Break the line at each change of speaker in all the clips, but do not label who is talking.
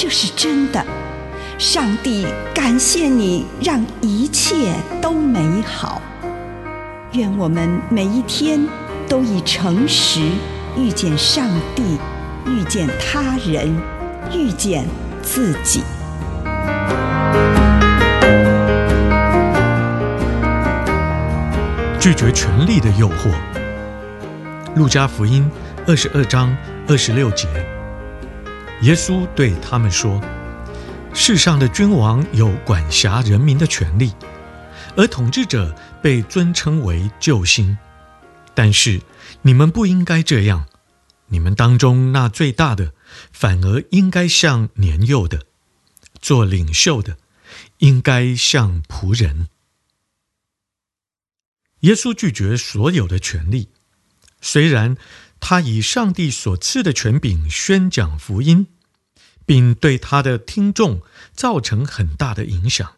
这是真的。上帝感谢你，让一切都美好。愿我们每一天都以诚实遇见上帝，遇见他人，遇见自己。
拒绝权力的诱惑。路加福音二十二章二十六节，耶稣对他们说：“世上的君王有管辖人民的权利，而统治者被尊称为救星。但是你们不应该这样，你们当中那最大的，反而应该像年幼的；做领袖的，应该像仆人。”耶稣拒绝所有的权利，虽然他以上帝所赐的权柄宣讲福音，并对他的听众造成很大的影响，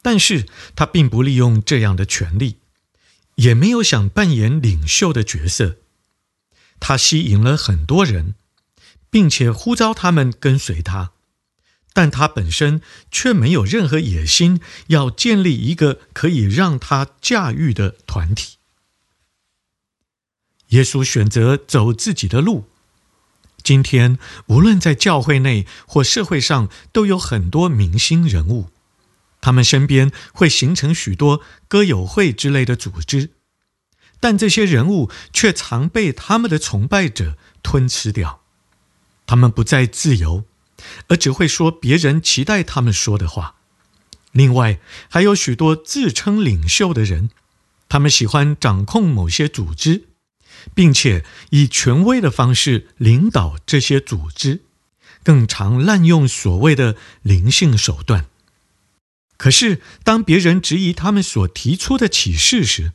但是他并不利用这样的权力，也没有想扮演领袖的角色。他吸引了很多人，并且呼召他们跟随他。但他本身却没有任何野心，要建立一个可以让他驾驭的团体。耶稣选择走自己的路。今天，无论在教会内或社会上，都有很多明星人物，他们身边会形成许多歌友会之类的组织，但这些人物却常被他们的崇拜者吞吃掉，他们不再自由。而只会说别人期待他们说的话。另外，还有许多自称领袖的人，他们喜欢掌控某些组织，并且以权威的方式领导这些组织，更常滥用所谓的灵性手段。可是，当别人质疑他们所提出的启示时，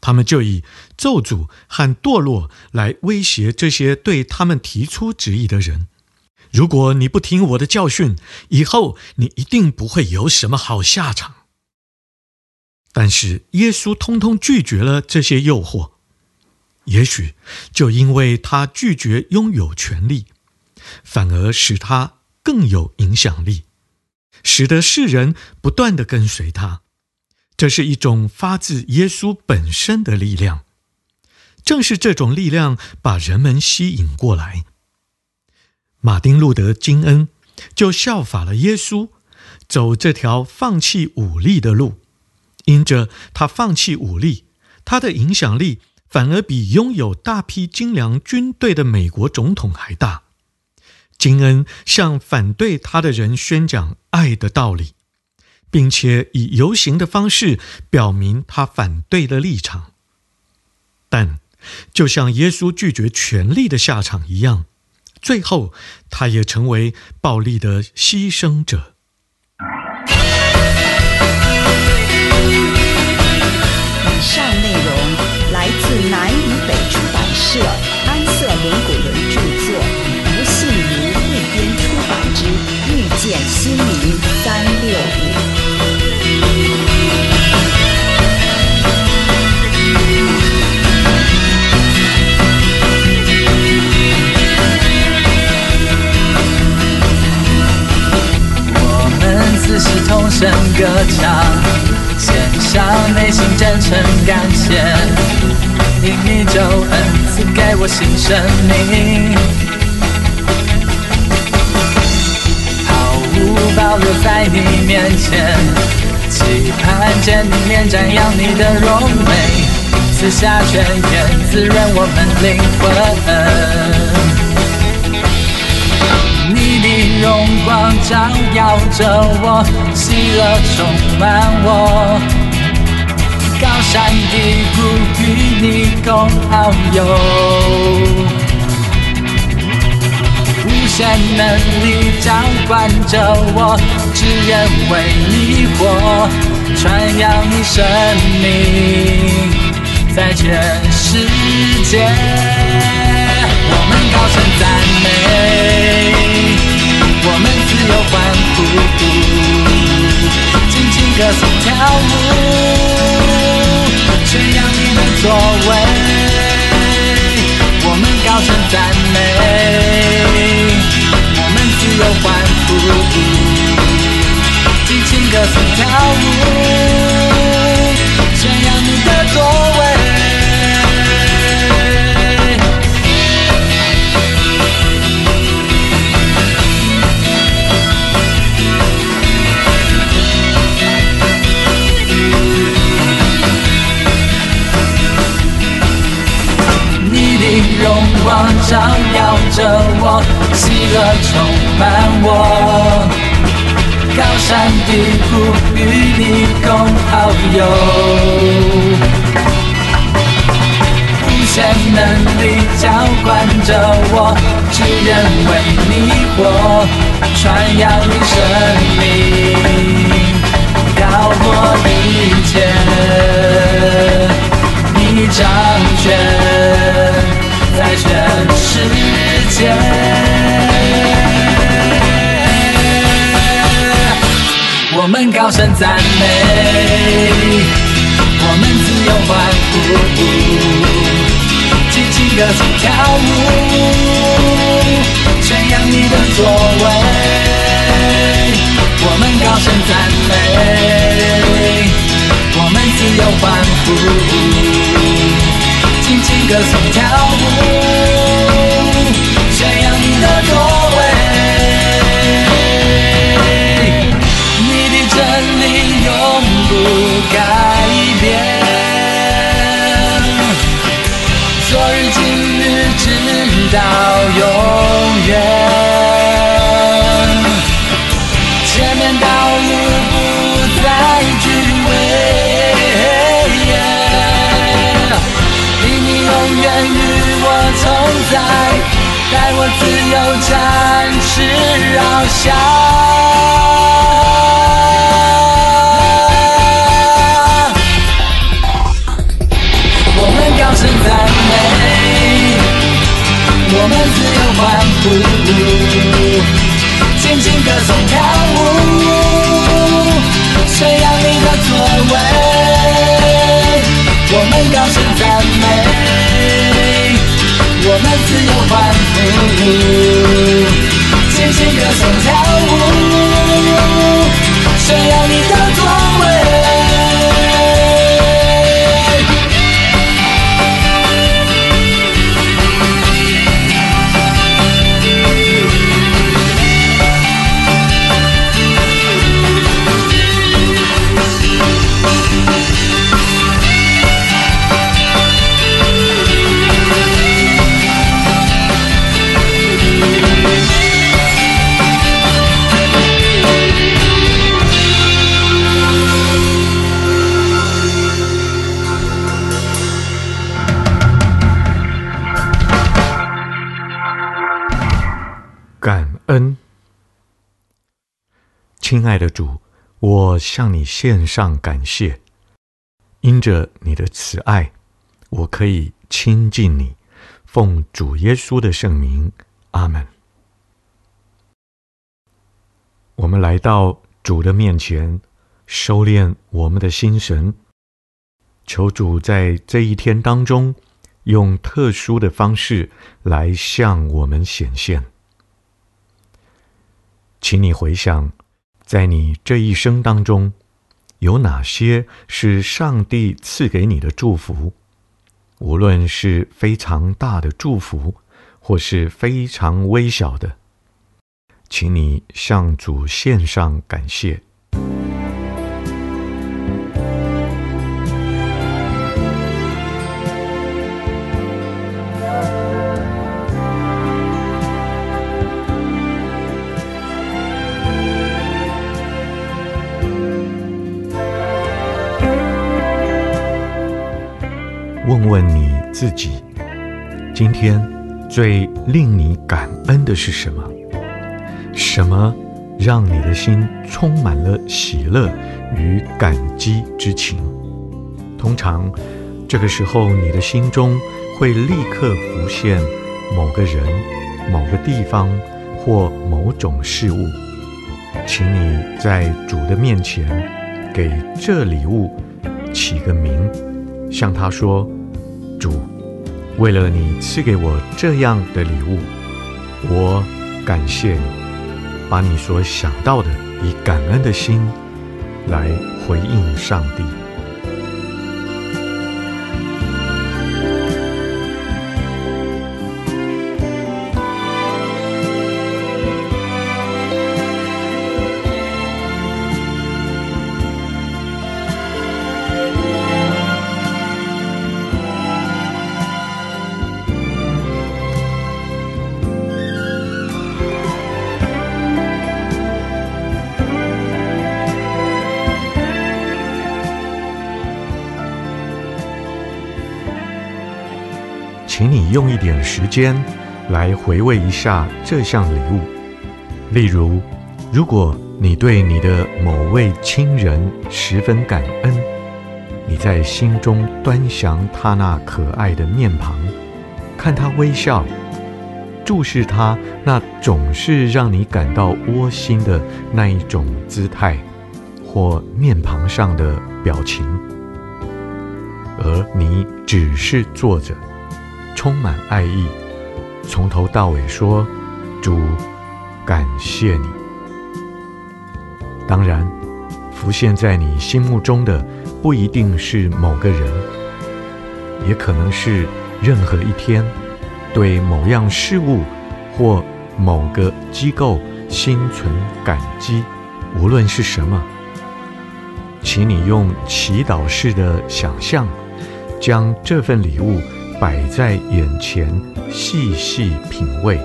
他们就以咒诅和堕落来威胁这些对他们提出质疑的人。如果你不听我的教训，以后你一定不会有什么好下场。但是耶稣通通拒绝了这些诱惑，也许就因为他拒绝拥有权力，反而使他更有影响力，使得世人不断地跟随他。这是一种发自耶稣本身的力量，正是这种力量把人们吸引过来。马丁·路德·金恩就效法了耶稣，走这条放弃武力的路。因着他放弃武力，他的影响力反而比拥有大批精良军队的美国总统还大。金恩向反对他的人宣讲爱的道理，并且以游行的方式表明他反对的立场。但就像耶稣拒绝权力的下场一样。最后，他也成为暴力的牺牲者。
社安瑟伦古伦著作，吴信如汇编出版之《遇见心灵三六五》。
声歌唱，献上内心真诚感谢，因你救恩给我新生命，毫无保留在你面前，期盼见你面瞻仰你的荣美，赐下泉源滋润我们灵魂。你的荣光照耀着我，喜乐充满我，高山低谷与你共遨游，无限能力掌管着我，只愿为你活，传扬你生命在全世界。我们高声赞美，我们自由欢呼，尽情歌颂跳舞，宣扬你的作为。我们高声赞美，们自由欢呼，尽情歌颂跳舞，炫耀你的作为。着我，喜乐充满我，高山低谷与你共遨游，无限能力浇灌着我，只愿为你活，传扬你生命，高过一切，你掌权。在全世界，我们高声赞美，我们自由欢呼，尽情歌颂跳舞，宣扬你的作为。我们高声赞美，我们自由欢呼。尽情歌颂跳舞，你的真理永带我自由展翅翱翔，亲爱的
主，我向你献上感谢。因着你的慈爱，我可以亲近你。奉主耶稣的圣名，阿门。我们来到主的面前，收敛我们的心神，求主在这一天当中，用特殊的方式来向我们显现。请你回想，在你这一生当中，有哪些是上帝赐给你的祝福？无论是非常大的祝福，或是非常微小的，请你向主献上感谢。问你自己：今天最令你感恩的是什么？什么让你的心充满了喜乐与感激之情？通常，这个时候你的心中会立刻浮现某个人、某个地方或某种事物。请你在主的面前给这礼物起个名，向他说：“主，为了你赐给我这样的礼物，我感谢你。”把你所想到的，以感恩的心来回应上帝。请你用一点时间来回味一下这项礼物。例如，如果你对你的某位亲人十分感恩，你在心中端详他那可爱的面庞，看他微笑，注视他那总是让你感到窝心的那一种姿态或面庞上的表情，而你只是坐着。充满爱意，从头到尾说：“主，感谢你。”当然，浮现在你心目中的不一定是某个人，也可能是任何一天对某样事物或某个机构心存感激，无论是什么，请你用祈祷式的想象，将这份礼物。摆在眼前，细细品味，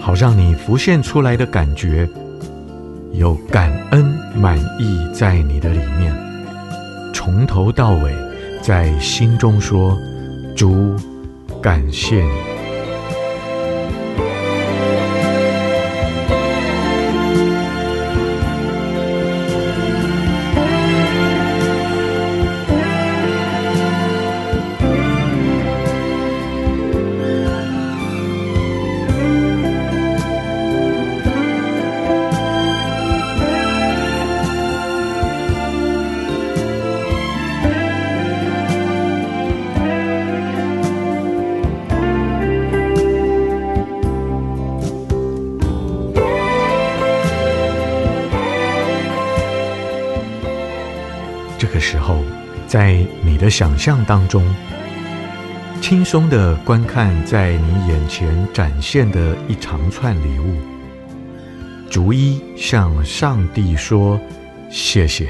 好让你浮现出来的感觉有感恩、满意在你的里面。从头到尾，在心中说：“主，感谢你。”在你的想象当中，轻松地观看在你眼前展现的一长串礼物，逐一向上帝说谢谢。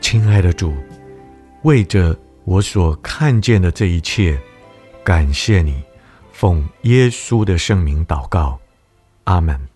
亲爱的主，为着我所看见的这一切。感谢你，奉耶稣的圣名祷告，阿门。